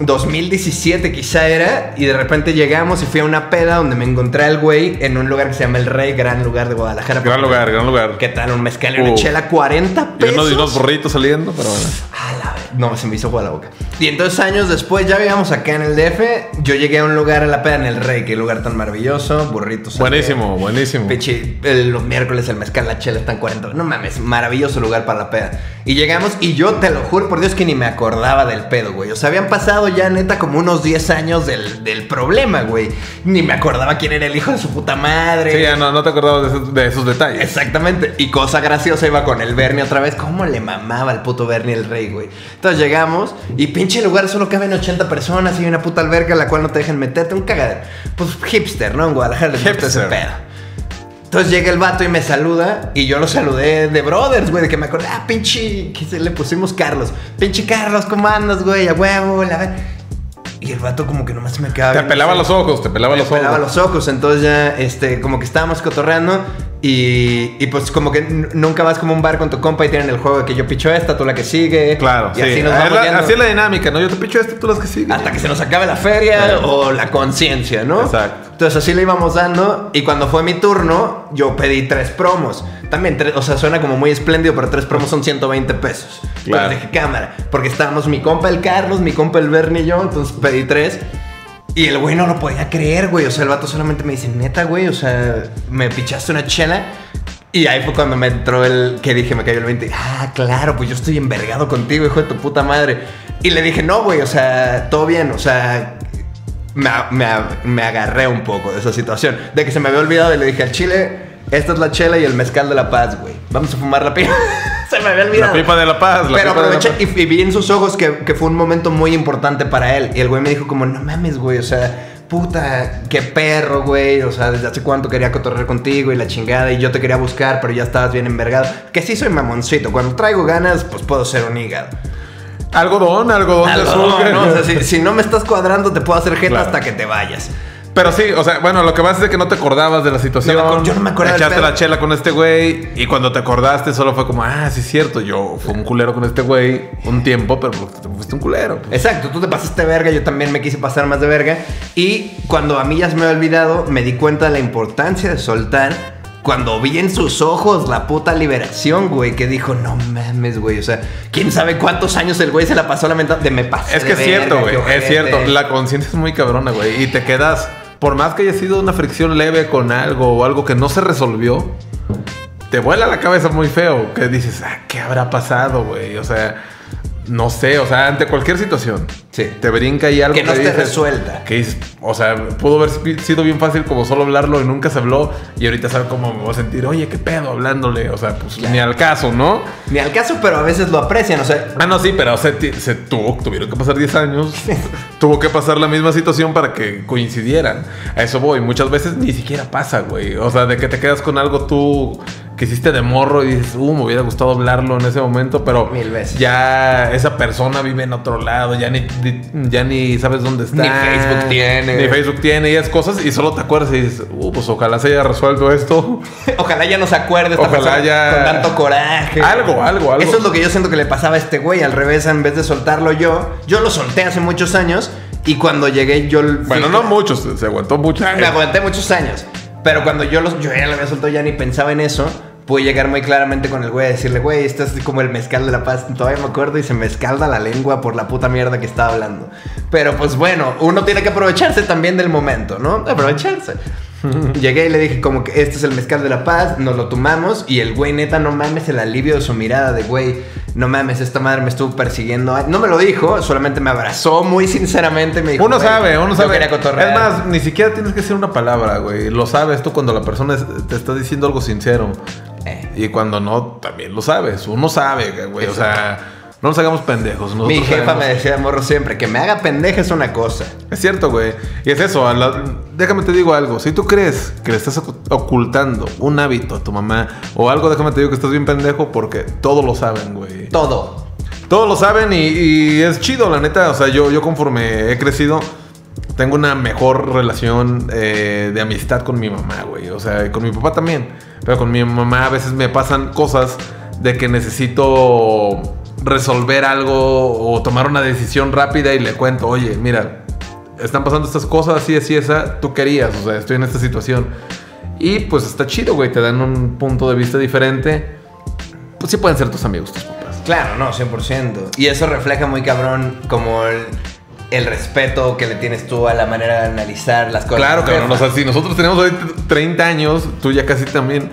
2017 quizá era, y de repente llegamos y fui a una peda donde me encontré al güey en un lugar que se llama El Rey, gran lugar de Guadalajara. Gran lugar, gran lugar. ¿Qué tal? Un mezcal y una Uh. chela, 40 Y pesos. unos, y unos burritos saliendo, pero bueno. A la No, se me hizo agua la boca. Y entonces años después ya vivíamos acá en el DF. Yo llegué a un lugar a la peda en el Rey, que lugar tan maravilloso, burritos. Buenísimo, buenísimo. Pichi, el- los miércoles el mezcal, la chela están 40. No mames, maravilloso lugar para la peda. Y llegamos y yo te lo juro por Dios que ni me acordaba del pedo, güey. O sea, habían pasado ya neta como unos 10 años del, del problema, güey. Ni me acordaba quién era el hijo de su puta madre. Sí, ya no, no te acordabas de esos, de esos detalles. Exactamente. Y cosa graciosa, iba con el Bernie otra vez. ¿Cómo le mamaba el puto Bernie el rey, güey? Entonces llegamos y pinche lugar solo caben 80 personas y hay una puta alberca a la cual no te dejan meterte. Un cagadero. Pues hipster, ¿no? En Guadalajara les gusta ese Hipster. pedo. Entonces llega el vato y me saluda y yo lo saludé de brothers, güey, de que me acordé, ah, pinche, que se le pusimos Carlos. Pinche Carlos, ¿cómo andas, güey? A huevo, la ver. Y el vato como que nomás se me quedaba Te pelaba los ojos, te pelaba los ojos. pelaba los ojos, entonces ya, este, como que estábamos cotorreando y, y pues como que nunca vas como un bar con tu compa y tienen el juego de que yo picho esta, tú la que sigue. Claro, y sí. así nos Es vamos la- así es la dinámica, ¿no? Yo te picho esto, tú las que siguen. hasta que se nos acabe la feria Claro. o la conciencia, ¿no? Exacto. Entonces así le íbamos dando y cuando fue mi turno, yo pedí tres promos. También, tres- o sea, suena como muy espléndido, pero tres promos son 120 pesos. Claro. Entonces dije, cámara, porque estábamos mi compa el Carlos, mi compa el Bernie y yo, entonces pedí tres. Y el güey no lo podía creer, güey. O sea, el vato solamente me dice, neta, güey. O sea, me pichaste una chela. Y ahí fue cuando me entró el que dije, me cayó el 20. Ah, claro, pues yo estoy envergado contigo, hijo de tu puta madre. Y le dije, no, güey, o sea, todo bien, o sea. Me, me- agarré un poco de esa situación. De que se me había olvidado y le dije al chile, esta es la chela y el mezcal de la paz, güey. Vamos a fumar la [LAUGHS] pipa. Se me había olvidado. La pipa de la paz, la Pero de aproveché paz. y, y vi en sus ojos que, que fue un momento muy importante para él. Y el güey me dijo como, no mames, güey, o sea, puta, qué perro, güey. O sea, desde hace cuánto quería cotorrear contigo y la chingada. Y yo te quería buscar, pero ya estabas bien envergado. Que sí soy mamoncito. Cuando traigo ganas, pues puedo ser un hígado. Algodón, algodón, de Algodón, azúcar. ¿no? O sea, si, si no me estás cuadrando, te puedo hacer jeta Claro. hasta que te vayas. Pero sí, o sea, bueno, lo que pasa es de que no te acordabas de la situación. No acuerdo- yo no me del Echaste la chela con este güey y cuando te acordaste solo fue como, ah, sí es cierto, yo fui un culero con este güey un tiempo, pero pues, te fuiste un culero. pues. Exacto, tú te pasaste verga, yo también me quise pasar más de verga. Y cuando a mí ya se me había olvidado, me di cuenta de la importancia de soltar. Cuando vi en sus ojos la puta liberación, güey, que dijo, no mames, güey. O sea, quién sabe cuántos años el güey se la pasó lamentando de me pasé. Es que de es cierto, güey. Es ojete". cierto. La conciencia es muy cabrona, güey. Y te quedas, por más que haya sido una fricción leve con algo o algo que no se resolvió, te vuela la cabeza muy feo. Que dices, ah, ¿qué habrá pasado, güey? O sea, no sé, o sea, ante cualquier situación. Sí. Te brinca ahí algo Que no esté resuelta. Que o sea, pudo haber si- sido bien fácil como solo hablarlo y nunca se habló. Y ahorita sabes cómo me voy a sentir. Oye, ¿qué pedo hablándole? O sea, pues ni al caso, ¿no? Ni al caso, pero a veces lo aprecian, o sea. Ah, no, sí, pero se, ti- se tuvo, tuvieron que pasar 10 años. tuvo que pasar la misma situación para que coincidieran. A eso voy. Muchas veces ni siquiera pasa, güey. O sea, de que te quedas con algo tú que hiciste de morro y dices, uh, me hubiera gustado hablarlo en ese momento, pero Mil veces. ya esa persona vive en otro lado, ya ni, ya ni sabes dónde está. Ni Facebook tiene. Ni Facebook tiene y esas cosas y solo te acuerdas y dices, uh, pues ojalá se haya resuelto esto. [LAUGHS] Ojalá ya no se acuerde esta Ojalá persona ya- con tanto coraje. Algo, algo, algo. Eso es lo que yo siento que le pasaba a este güey. Al revés, en vez de soltarlo yo, yo lo solté hace muchos años. Y cuando llegué, yo. Bueno, no muchos, se aguantó mucho. Me aguanté muchos años. Pero cuando yo, los, yo ya lo había soltado, ya ni pensaba en eso. Pude llegar muy claramente con el güey a decirle, güey, esto es como el mezcal de la paz. Todavía me acuerdo y se me escalda la lengua por la puta mierda que estaba hablando. Pero pues bueno, uno tiene que aprovecharse también del momento, ¿no? Aprovecharse. [LAUGHS] Llegué y le dije como que este es el mezcal de la paz, nos lo tomamos y el güey neta no mames el alivio de su mirada de güey, no mames, esta madre me estuvo persiguiendo. No me lo dijo, solamente me abrazó muy sinceramente, me dijo, Uno "Güey, sabe, uno sabe. quería cotorrear". Es más, ni siquiera tienes que decir una palabra, güey. Lo sabes tú cuando la persona te está diciendo algo sincero. Eh. Y cuando no, también lo sabes. Uno sabe, güey. O sea, no nos hagamos pendejos. Mi jefa sabemos. me decía, morro, siempre, que me haga pendeja es una cosa. Es cierto, güey. Y es eso. la- Déjame te digo algo. Si tú crees que le estás ocu- ocultando un hábito a tu mamá o algo, déjame te digo que estás bien pendejo porque todos lo saben, güey. Todo. Todos lo saben y, y es chido, la neta. O sea, yo, yo conforme he crecido, tengo una mejor relación eh, de amistad con mi mamá, güey. O sea, con mi papá también. Pero con mi mamá a veces me pasan cosas de que necesito resolver algo o tomar una decisión rápida y le cuento, oye, mira, están pasando estas cosas, así, así, esa, tú querías, o sea, estoy en esta situación. Y pues está chido, güey, te dan un punto de vista diferente. Pues sí pueden ser tus amigos, tus papás. Claro, no, 100%. Y eso refleja muy cabrón como el, el respeto que le tienes tú a la manera de analizar las cosas. Claro, cabrón. O sea, si nosotros tenemos hoy 30 años, tú ya casi también.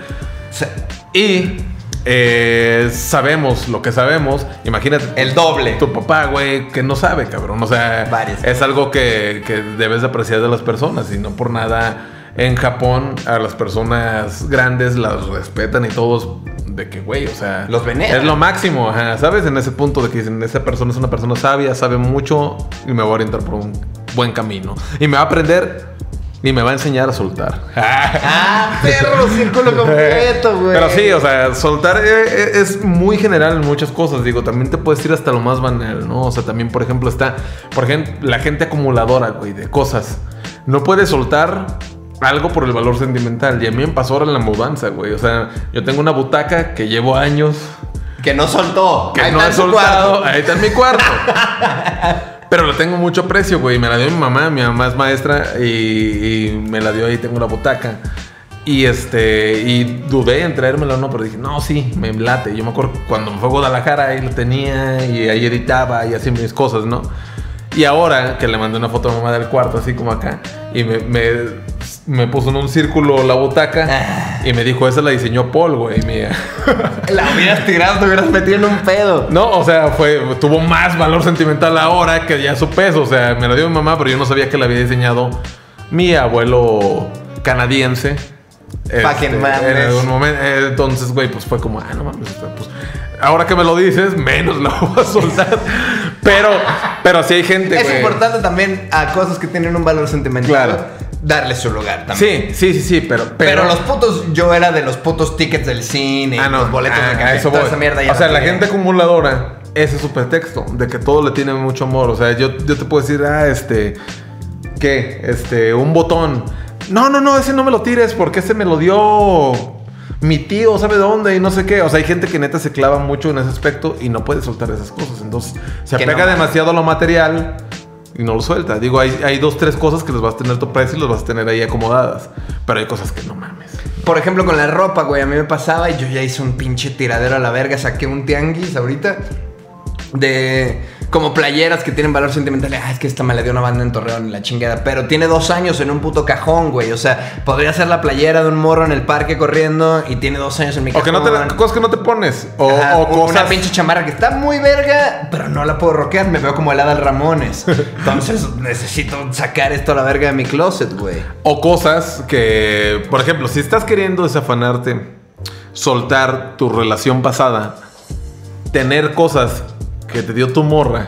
Y eh, sabemos lo que sabemos. Imagínate. El doble. Tu papá, güey, que no sabe, cabrón. O sea, Varias es algo que, que debes de apreciar de las personas. Y no por nada. En Japón, a las personas grandes las respetan y todos. De que, güey, o sea. Los veneran. Es lo máximo, ajá, ¿sabes? En ese punto de que dicen, esa persona es una persona sabia, sabe mucho y me va a orientar por un buen camino. Y me va a aprender y me va a enseñar a soltar. Ah, [LAUGHS] perro, círculo completo, güey. Pero sí, o sea, soltar eh, eh, es muy general en muchas cosas. Digo, también te puedes ir hasta lo más banal, ¿no? O sea, también, por ejemplo, está, por ejemplo, la gente acumuladora, güey, de cosas. No puedes soltar algo por el valor sentimental. Y a mí me pasó ahora en la mudanza, güey. O sea, yo tengo una butaca que llevo años Que no soltó. que Ahí no su soltado. cuarto. Ahí está en mi cuarto. [LAUGHS] Pero le tengo mucho aprecio, güey. Me la dio mi mamá. Mi mamá es maestra y, y me la dio ahí. Tengo la butaca. Y este, y dudé en traérmela o no, pero dije, no, sí, me late. Yo me acuerdo cuando me fue a Guadalajara, ahí lo tenía y ahí editaba y hacía mis cosas, ¿no? Y ahora que le mandé una foto a mamá del cuarto, así como acá, y me, me, me puso en un círculo la butaca y me dijo, esa la diseñó Paul, güey, mía. [LAUGHS] La hubieras tirado, te hubieras metido en un pedo. No, o sea, fue, tuvo más valor sentimental ahora que ya su peso. O sea, me la dio mi mamá, pero yo no sabía que la había diseñado mi abuelo canadiense. Fucking mames. En algún momento. eh, Entonces, güey, pues fue como, ah, no mames. sea, Pues, ahora que me lo dices, menos la voy a soltar. [LAUGHS] pero, pero sí hay gente, Es importante también a cosas que tienen un valor sentimental. Claro. Darle su lugar también. Sí, sí, sí, sí, pero. Pero, los putos, yo era de los putos tickets del cine, Ah, no. los boletos Ah, de café, eso toda voy. esa mierda. ya o sea, no la gente acumuladora, ese es su pretexto, de que todo le tiene mucho amor. O sea, yo, yo te puedo decir, ah, este, ¿qué? Este, un botón. No, no, no, ese no me lo tires porque ese me lo dio mi tío, ¿sabe dónde? Y no sé qué. O sea, hay gente que neta se clava mucho en ese aspecto y no puede soltar esas cosas. Entonces, se apega no. demasiado a lo material. Y no lo suelta. Digo, hay, hay dos, tres cosas que les vas a tener tu precio y las vas a tener ahí acomodadas. Pero hay cosas que no mames. Por ejemplo, con la ropa, güey, a mí me pasaba y yo ya hice un pinche tiradero a la verga. Saqué un tianguis ahorita de como playeras que tienen valor sentimental. Ah, es que esta me la dio una banda en Torreón y la chingada. Pero tiene dos años en un puto cajón, güey. O sea, podría ser la playera de un morro en el parque corriendo y tiene dos años en mi O cajón. que no te cosas que no te pones. O, Ajá, o cosas. Una pinche chamarra que está muy verga, pero no la puedo rockear. Me veo como el Adal Ramones. [LAUGHS] Entonces necesito sacar esto a la verga de mi closet, güey. O cosas que, por ejemplo, si estás queriendo desafanarte, soltar tu relación pasada, tener cosas que te dio tu morra,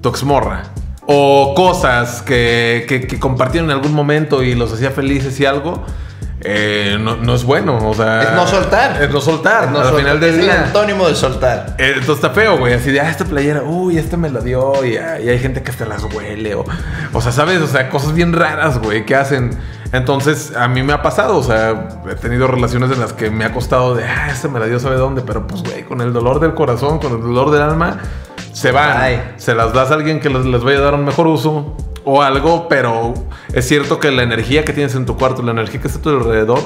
tu exmorra, o cosas que, que, que compartieron en algún momento y los hacía felices y algo, eh, no, no es bueno. O sea, Es no soltar. Es no soltar. No al final del es el antónimo de soltar. Eh, Entonces está feo, güey. Así de, ah, esta playera, uy, esta me la dio. Y, ah, y hay gente que hasta las huele. O, o sea, ¿sabes? O sea, cosas bien raras, güey, que hacen. Entonces, a mí me ha pasado. O sea, he tenido relaciones en las que me ha costado de, ah, esta me la dio, ¿sabe dónde? Pero pues, güey, con el dolor del corazón, con el dolor del alma, se van. Ay. Se las das a alguien que les, les vaya a dar un mejor uso. O algo, pero es cierto que la energía que tienes en tu cuarto, la energía que está a tu alrededor,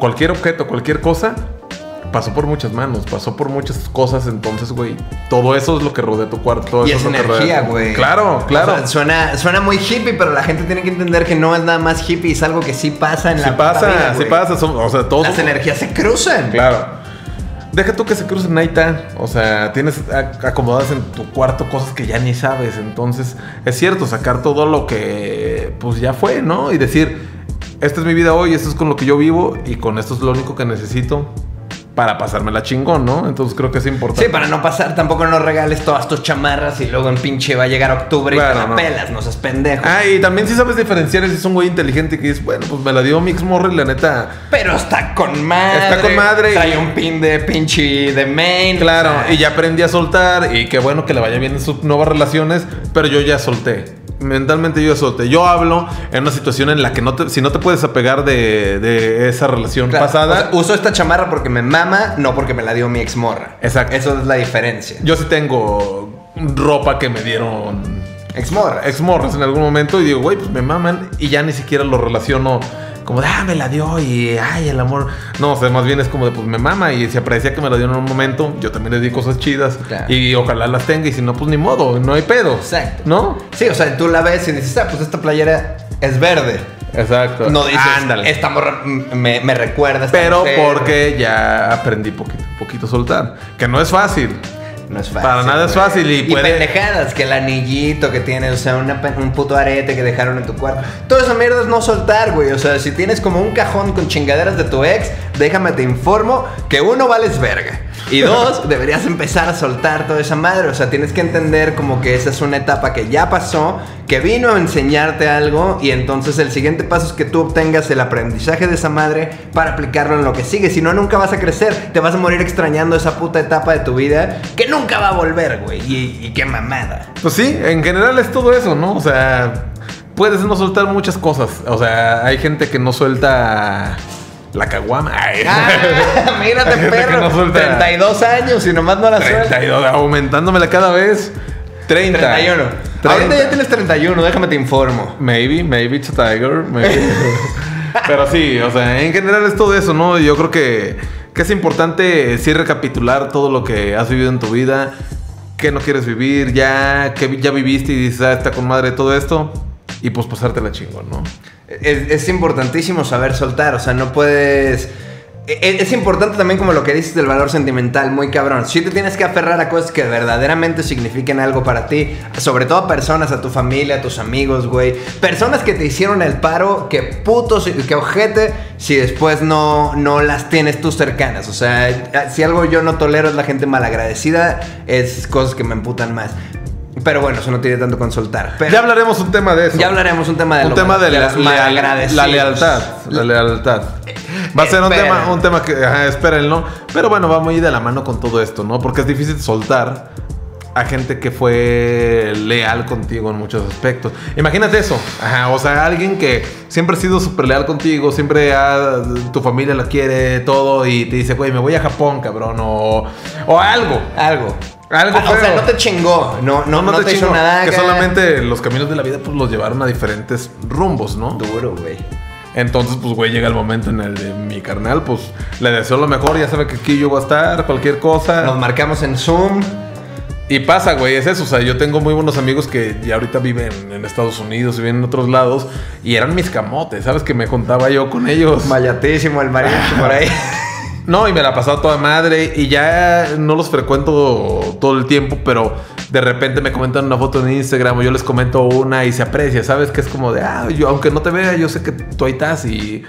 cualquier objeto, cualquier cosa, pasó por muchas manos, pasó por muchas cosas, entonces, güey, todo eso es lo que rodea tu cuarto. todo Y eso es energía, güey. Claro, claro. O sea, suena, suena muy hippie, pero la gente tiene que entender que no es nada más hippie, es algo que sí pasa en sí la pasa, vida, sí pasa, son- o sea, todos... Las energías se cruzan. Claro. Deja tú que se crucen ahí está. O sea, tienes acomodadas en tu cuarto cosas que ya ni sabes. Entonces, es cierto, sacar todo lo que pues ya fue, ¿no? Y decir, esta es mi vida hoy, esto es con lo que yo vivo y con esto es lo único que necesito para pasármela chingón, ¿no? Entonces creo que es importante. Sí, para no pasar, tampoco no regales todas tus chamarras y luego en pinche va a llegar octubre y te la no. pelas, no seas pendejo. Ah, y también si sabes diferenciar si es un güey inteligente que dices, bueno, pues me la dio Mix Morri, la neta. Pero está con madre. Está con madre Trae y- un pin de pinche de main. Claro, o sea, y ya aprendí a soltar y qué bueno que le vaya bien en sus nuevas relaciones, pero yo ya solté. Mentalmente yo solté. Yo hablo en una situación en la que no te, si no te puedes apegar de, de esa relación claro, pasada. o sea, uso esta chamarra porque me mama, no porque me la dio mi ex morra. Exacto. Eso es la diferencia. yo sí tengo ropa que me dieron Ex morra. ex morras en algún momento y digo, güey, pues me maman y ya ni siquiera lo relaciono como de, ah, me la dio y, ay, el amor. No, o sea, más bien es como de, pues me mama y si aprecia que me la dio en un momento, yo también le di cosas chidas Claro. y ojalá las tenga y si no, pues ni modo, no hay pedo. Exacto. ¿No? Sí, o sea, tú la ves y dices, ah, pues esta playera es verde. Exacto. No dices, Ándale. esta morra me, me recuerda. esta Pero mujer". porque ya aprendí poquito, poquito a soltar. Que no es fácil. No es fácil. Para nada es fácil y puede- pendejadas, que el anillito que tiene, o sea, una un puto arete que dejaron en tu cuarto. Toda esa mierda es no soltar, güey. O sea, si tienes como un cajón con chingaderas de tu ex, déjame te informo que uno vales verga. Y dos, deberías empezar a soltar toda esa madre. O sea, tienes que entender como que esa es una etapa que ya pasó, que vino a enseñarte algo y entonces el siguiente paso es que tú obtengas el aprendizaje de esa madre para aplicarlo en lo que sigue. Si no, nunca vas a crecer. Te vas a morir extrañando esa puta etapa de tu vida que nunca va a volver, güey. Y, qué mamada. Pues sí, en general es todo eso, ¿no? O sea, puedes no soltar muchas cosas. O sea, hay gente que no suelta la caguama. Ah, [LAUGHS] mírate, perro. no suelta. 32 años y nomás no la suelta. 32, aumentándomela cada vez. 30. 31. 30. Ahorita ya tienes 31, déjame te informo. Maybe, maybe it's a tiger. maybe. [LAUGHS] Pero sí, o sea, en general es todo eso, ¿no? Yo creo que, que es importante sí recapitular todo lo que has vivido en tu vida, que no quieres vivir, ya que ya viviste y dices, ah, está con madre todo esto, y pues pasártela chingón, ¿no? Es, es importantísimo saber soltar, o sea, no puedes... e- Es, importante también como lo que dices del valor sentimental, muy cabrón. Si te tienes que aferrar a cosas que verdaderamente signifiquen algo para ti, sobre todo a personas, a tu familia, a tus amigos, güey. Personas que te hicieron el paro, que putos, que ojete, si después no, no las tienes tú cercanas. O sea, si algo yo no tolero es la gente malagradecida, es cosas que me emputan más. Pero bueno, eso no tiene tanto con soltar. Pero Ya hablaremos un tema de eso. ya hablaremos un tema de un lo- tema de, la, los leal- malagradecidos. la lealtad. La lealtad. Va a ser un tema, un tema que, ajá, espérenlo. Pero bueno, va muy de la mano con todo esto, ¿no? Porque es difícil soltar a gente que fue leal contigo en muchos aspectos. Imagínate eso. Ajá, o sea, alguien que siempre ha sido súper leal contigo, siempre ha, tu familia la quiere, todo, y te dice, güey, me voy a Japón, cabrón, o, o algo. Algo. Algo Ah, o sea, no te chingó. No, no, no, te, hizo chingo, nada. Que acá. solamente los caminos de la vida pues los llevaron a diferentes rumbos, ¿no? Duro, güey. Entonces, pues, güey, llega el momento en el de mi carnal, pues, le deseo lo mejor, ya sabe que aquí yo voy a estar, cualquier cosa. Nos marcamos en Zoom. Y pasa, güey, es eso. O sea, yo tengo muy buenos amigos que ya ahorita viven en Estados Unidos y viven en otros lados. Y eran mis camotes, ¿sabes? Que me juntaba yo con ellos. Mayatísimo el mariachi por ahí. [LAUGHS] No, y me la pasaba toda madre. Y ya no los frecuento todo el tiempo, pero de repente me comentan una foto en Instagram o yo les comento una y se aprecia, ¿sabes? Que es como de, ah, yo aunque no te vea, yo sé que tú ahí estás y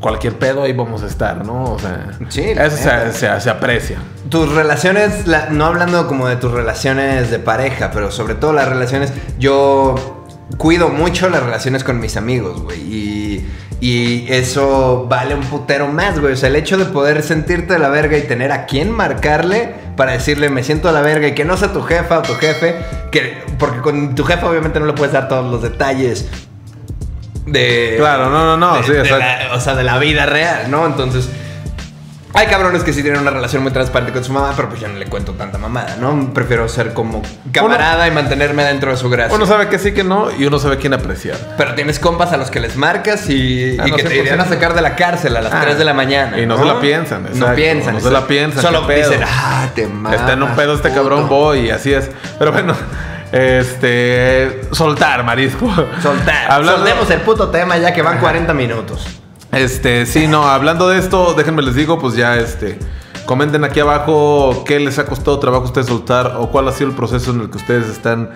cualquier pedo ahí vamos a estar, ¿no? O sea, Sí, eso se, se- se aprecia. Tus relaciones, la- no hablando como de tus relaciones de pareja, pero sobre todo las relaciones, yo cuido mucho las relaciones con mis amigos, güey. Y, y eso vale un putero más, güey. O sea, el hecho de poder sentirte de la verga y tener a quién marcarle para decirle me siento de la verga y que no sea tu jefa o tu jefe, que, porque con tu jefa obviamente no le puedes dar todos los detalles. De, Claro, no, no, no, de- sí, de la- o sea, de la vida real, ¿no? Entonces, Hay cabrones que sí tienen una relación muy transparente con su mamá, pero pues yo no le cuento tanta mamada, ¿no? Prefiero ser como camarada y mantenerme dentro de su gracia. Uno sabe que sí, que no, y uno sabe quién apreciar. Pero tienes compas a los que les marcas y, Ah, y no, que te 100%. irían a sacar de la cárcel a las Ah, 3 de la mañana. y no se la piensan, No exacto, piensan. no se la piensan, Solo dicen, ah, te mamas. Está en un pedo este puto". cabrón, voy, y así es. Pero bueno, este. Soltar, marisco. Soltar. Hablando, Soltemos el puto tema ya que van 40 minutos. Este, sí, no, hablando de esto, déjenme les digo, pues ya este. Comenten aquí abajo qué les ha costado trabajo a ustedes soltar o cuál ha sido el proceso en el que ustedes están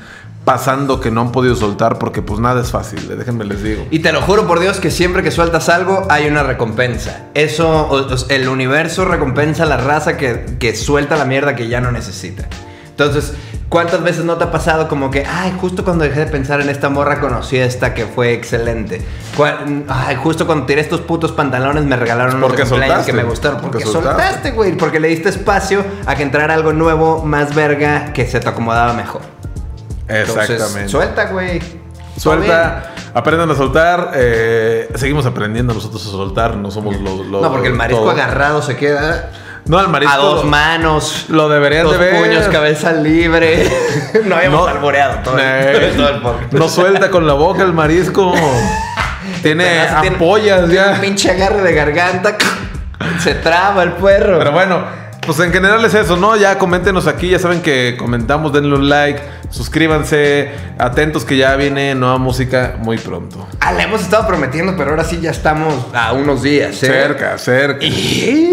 pasando que no han podido soltar porque pues nada es fácil, eh, déjenme les digo. Y te lo juro por Dios que siempre que sueltas algo hay una recompensa. Eso, el universo recompensa a la raza que, que suelta la mierda que ya no necesita. Entonces, ¿cuántas veces no te ha pasado como que, ay, justo cuando dejé de pensar en esta morra conocí esta que fue excelente? Ay, justo cuando tiré estos putos pantalones me regalaron unos Porque soltaste, que me gustaron. Porque, porque soltaste. güey. Porque le diste espacio a que entrara algo nuevo, más verga, que se te acomodaba mejor. Entonces, Exactamente. suelta, güey. Suelta, aprendan a soltar. eh, seguimos aprendiendo nosotros a soltar, no somos los. los- No, porque el marisco todo. agarrado se queda No, el marisco. a dos manos. Lo deberían dos de ver. puños, cabeza libre. [LAUGHS] no habíamos alboreado todo, el- [LAUGHS] todo el podcast. No suelta con la boca el marisco. Tiene tiene- ampollas tiene Un ya. pinche agarre de garganta. se traba el perro. Pero bueno, pues en general es eso, ¿no? Ya coméntenos aquí, ya saben que comentamos, denle un like, suscríbanse, atentos que ya viene nueva música muy pronto. Ah, le hemos estado prometiendo, pero ahora sí ya estamos a unos días, ¿eh? Cerca, cerca. Y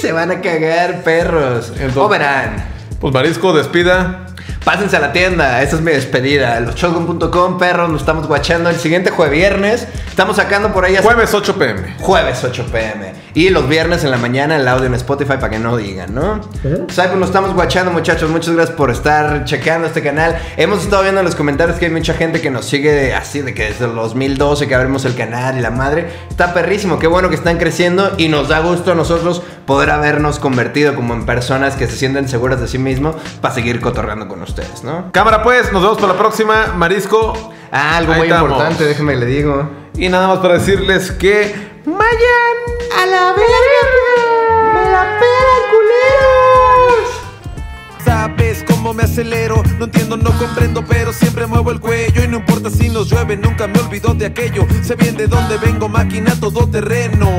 se van a cagar, perros. Entonces- o verán. Pues Marisco, despida. Pásense a la tienda, esa es mi despedida. Loshotgun.com, perros, nos estamos guachando el siguiente jueves viernes. Estamos sacando por ahí hasta Jueves 8 pm. Jueves 8 pm. Y los viernes en la mañana el audio en Spotify para que no digan, ¿no? Pues ahí, pues nos estamos guachando, muchachos. Muchas gracias por estar checando este canal. Hemos estado viendo en los comentarios que hay mucha gente que nos sigue así, de que desde el 2012 que abrimos el canal y la madre. Está perrísimo, qué bueno que están creciendo y nos da gusto a nosotros poder habernos convertido como en personas que se sienten seguras de sí mismos para seguir cotorreando con ustedes, ¿no? Cámara pues, nos vemos para la próxima. Marisco. Ah, algo Ahí muy estamos. importante, déjenme le digo. Y nada más para decirles que vayan ¡A la verga! ¡Me la pelan, culeros! Sabes cómo me acelero, no entiendo, no comprendo, pero siempre muevo el cuello y no importa si nos llueve, nunca me olvido de aquello. Sé bien de dónde vengo, máquina todo terreno.